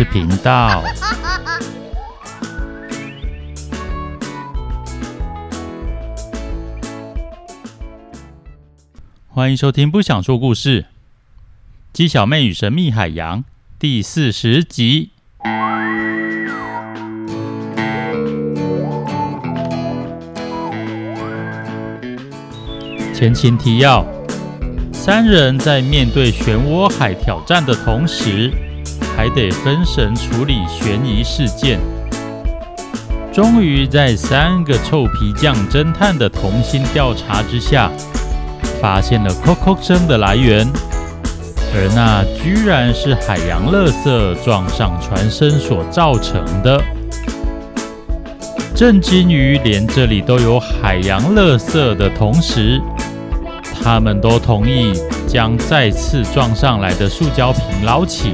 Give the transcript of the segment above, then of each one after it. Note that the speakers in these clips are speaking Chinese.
事频道。欢迎收听《不想说故事》，鸡小妹与神秘海洋第四十集。前情提要：三人在面对漩涡海挑战的同时，还得分神处理悬疑事件。终于在三个臭皮匠侦探的同心调查之下，发现了扣扣声的来源，而那居然是海洋垃圾撞上船身所造成的。震惊于连这里都有海洋垃圾的同时，他们都同意将再次撞上来的塑胶瓶捞起。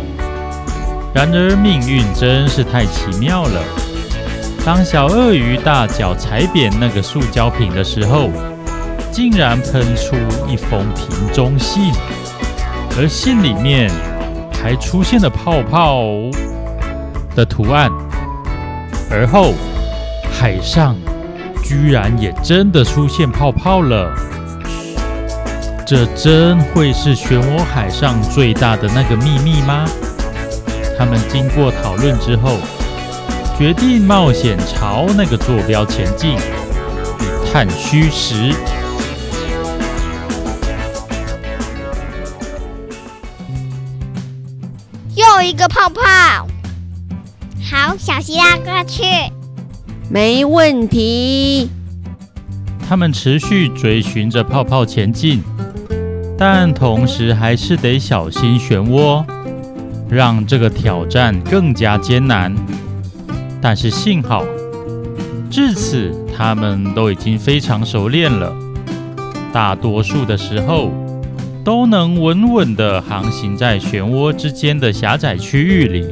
然而命运真是太奇妙了，当小鳄鱼大脚踩扁那个塑胶瓶的时候，竟然喷出一封瓶中信，而信里面还出现了泡泡的图案。而后，海上居然也真的出现泡泡了。这真会是漩涡海上最大的那个秘密吗？他们经过讨论之后，决定冒险朝那个坐标前进，以探虚实。又一个泡泡，好，小希拉过去，没问题。他们持续追寻着泡泡前进，但同时还是得小心漩涡，让这个挑战更加艰难。但是幸好，至此他们都已经非常熟练了，大多数的时候。都能稳稳地航行在漩涡之间的狭窄区域里。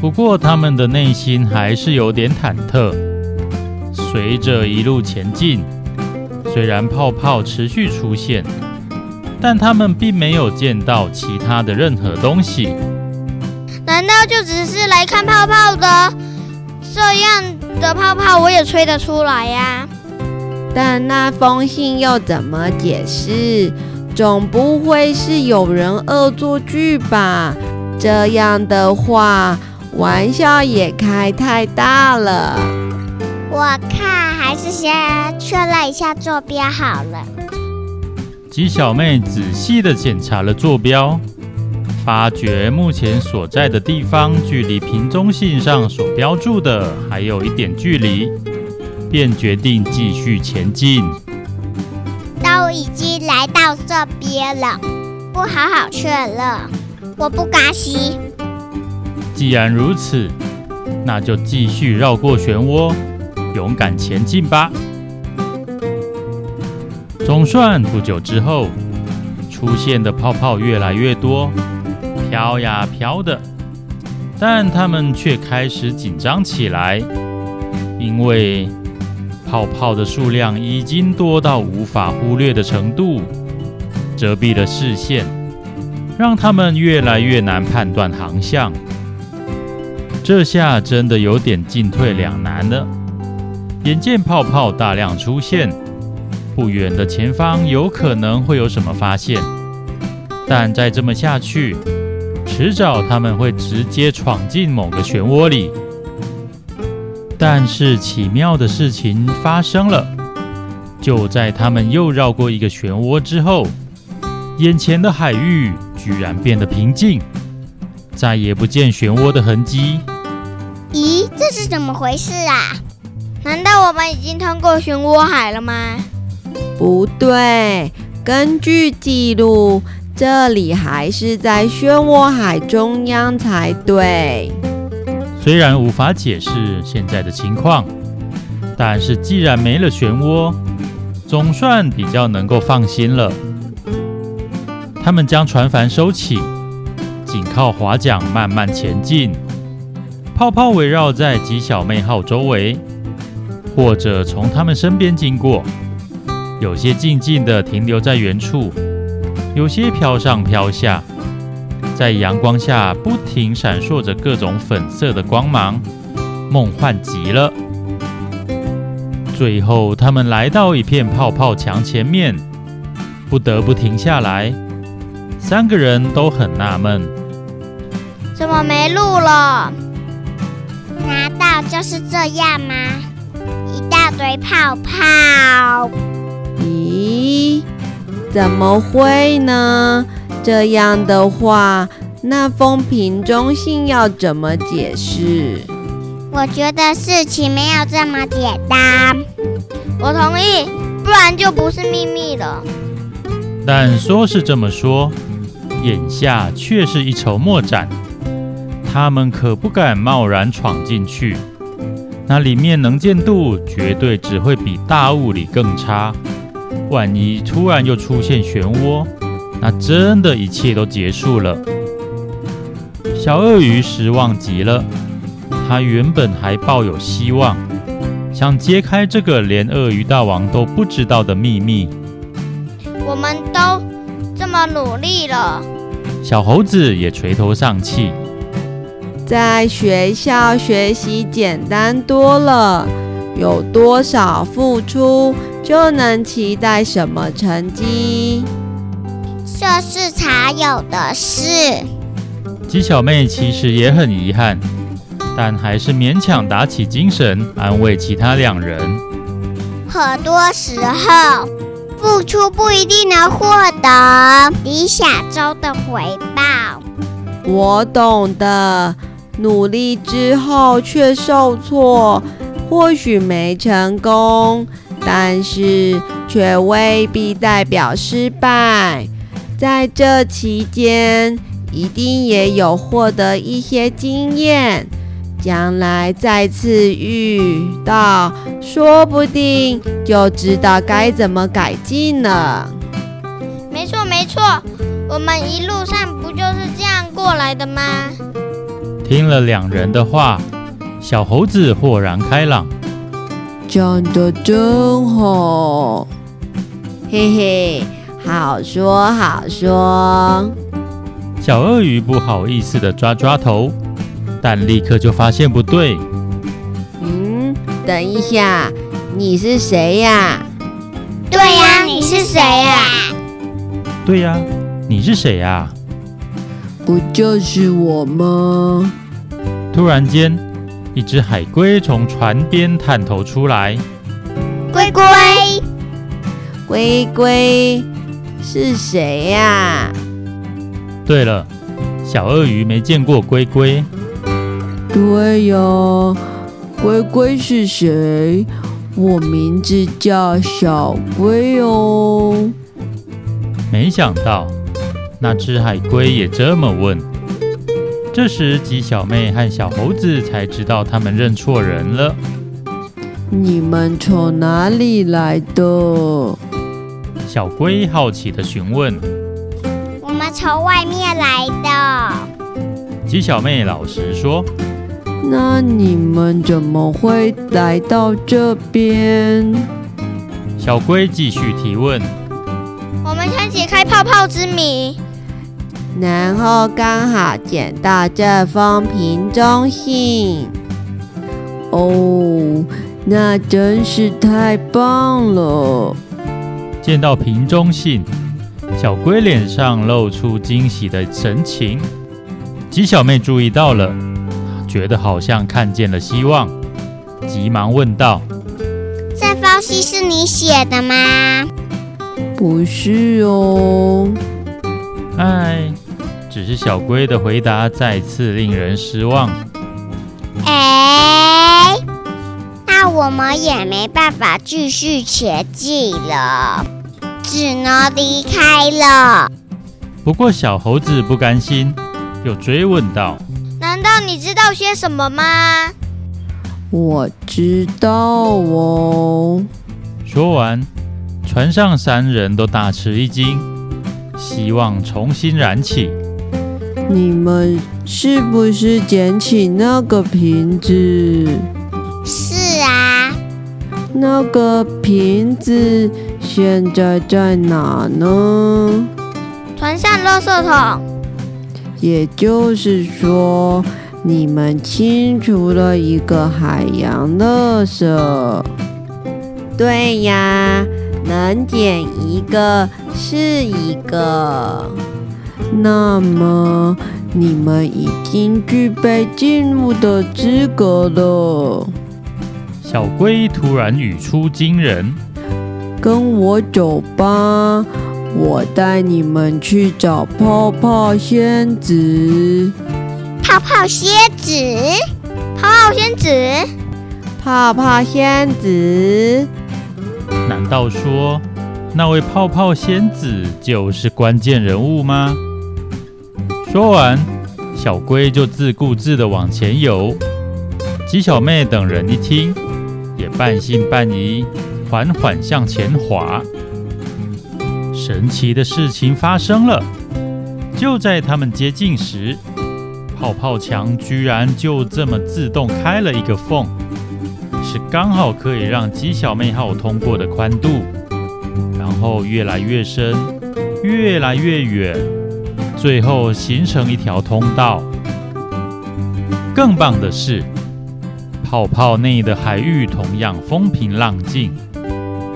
不过，他们的内心还是有点忐忑。随着一路前进，虽然泡泡持续出现，但他们并没有见到其他的任何东西。难道就只是来看泡泡的？这样的泡泡我也吹得出来呀？但那封信又怎么解释？总不会是有人恶作剧吧？这样的话，玩笑也开太大了。我看还是先确认一下坐标好了。鸡小妹仔细地检查了坐标，发觉目前所在的地方距离瓶中信上所标注的还有一点距离。便决定继续前进。都已经来到这边了，不好好确认，我不甘心。既然如此，那就继续绕过漩涡，勇敢前进吧。总算不久之后，出现的泡泡越来越多，飘呀飘的，但他们却开始紧张起来，因为。泡泡的数量已经多到无法忽略的程度，遮蔽了视线，让他们越来越难判断航向。这下真的有点进退两难了。眼见泡泡大量出现，不远的前方有可能会有什么发现，但再这么下去，迟早他们会直接闯进某个漩涡里。但是奇妙的事情发生了，就在他们又绕过一个漩涡之后，眼前的海域居然变得平静，再也不见漩涡的痕迹。咦，这是怎么回事啊？难道我们已经通过漩涡海了吗？不对，根据记录，这里还是在漩涡海中央才对。虽然无法解释现在的情况，但是既然没了漩涡，总算比较能够放心了。他们将船帆收起，仅靠划桨慢慢前进。泡泡围绕在吉小妹号周围，或者从他们身边经过。有些静静地停留在原处，有些飘上飘下。在阳光下不停闪烁着各种粉色的光芒，梦幻极了。最后，他们来到一片泡泡墙前面，不得不停下来。三个人都很纳闷：怎么没路了？难道就是这样吗？一大堆泡泡。咦？怎么会呢？这样的话，那封瓶中信要怎么解释？我觉得事情没有这么简单。我同意，不然就不是秘密了。但说是这么说，眼下却是一筹莫展。他们可不敢贸然闯进去，那里面能见度绝对只会比大雾里更差。万一突然又出现漩涡，那真的一切都结束了。小鳄鱼失望极了，他原本还抱有希望，想揭开这个连鳄鱼大王都不知道的秘密。我们都这么努力了，小猴子也垂头丧气。在学校学习简单多了，有多少付出？就能期待什么成绩？这是才有的事。鸡小妹其实也很遗憾，但还是勉强打起精神，安慰其他两人。很多时候，付出不一定能获得理想中的回报。我懂的，努力之后却受挫，或许没成功。但是却未必代表失败，在这期间一定也有获得一些经验，将来再次遇到，说不定就知道该怎么改进了。没错没错，我们一路上不就是这样过来的吗？听了两人的话，小猴子豁然开朗。讲得真好，嘿嘿，好说好说。小鳄鱼不好意思的抓抓头，但立刻就发现不对。嗯，等一下，你是谁呀？对呀，你是谁呀？对呀，你是谁呀？不就是我吗？突然间。一只海龟从船边探头出来。龟龟，龟龟是谁呀？对了，小鳄鱼没见过龟龟。对呀，龟龟是谁？我名字叫小龟哦。没想到，那只海龟也这么问。这时，鸡小妹和小猴子才知道他们认错人了。你们从哪里来的？小龟好奇地询问。我们从外面来的。鸡小妹老实说。那你们怎么会来到这边？小龟继续提问。我们想解开泡泡之谜。然后刚好捡到这封瓶中信，哦，那真是太棒了！见到瓶中信，小龟脸上露出惊喜的神情。鸡小妹注意到了，觉得好像看见了希望，急忙问道：“这封信是你写的吗？”“不是哦。”“哎。”只是小龟的回答再次令人失望。哎，那我们也没办法继续前进了，只能离开了。不过小猴子不甘心，又追问道：“难道你知道些什么吗？”我知道哦。说完，船上三人都大吃一惊，希望重新燃起。你们是不是捡起那个瓶子？是啊。那个瓶子现在在哪呢？船上垃圾桶。也就是说，你们清除了一个海洋垃圾。对呀，能捡一个是一个。那么，你们已经具备进入的资格了。小龟突然语出惊人：“跟我走吧，我带你们去找泡泡仙子。”泡泡仙子，泡泡仙子，泡泡仙子。难道说那位泡泡仙子就是关键人物吗？说完，小龟就自顾自地往前游。鸡小妹等人一听。也半信半疑，缓缓向前滑。神奇的事情发生了，就在他们接近时，泡泡墙居然就这么自动开了一个缝，是刚好可以让鸡小妹号通过的宽度。然后越来越深，越来越远，最后形成一条通道。更棒的是。泡泡内的海域同样风平浪静，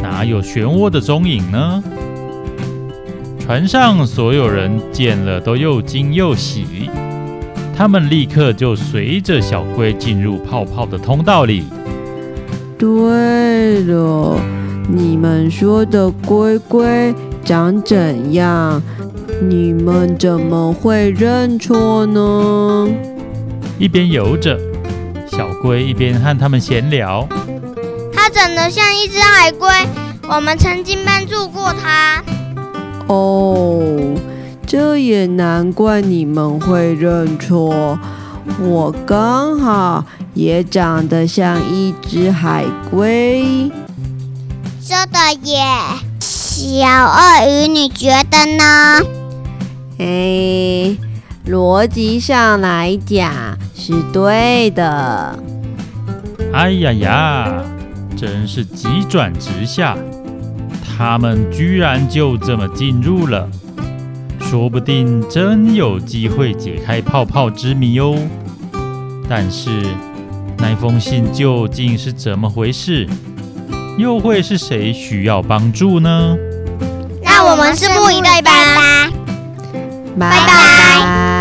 哪有漩涡的踪影呢？船上所有人见了都又惊又喜，他们立刻就随着小龟进入泡泡的通道里。对了，你们说的龟龟长怎样？你们怎么会认错呢？一边游着。小龟一边和他们闲聊，它长得像一只海龟，我们曾经帮助过它。哦，这也难怪你们会认错。我刚好也长得像一只海龟。说的耶，小鳄鱼，你觉得呢？哎，逻辑上来讲。是对的。哎呀呀，真是急转直下，他们居然就这么进入了，说不定真有机会解开泡泡之谜哦。但是那封信究竟是怎么回事？又会是谁需要帮助呢？那我们拭目以拜拜。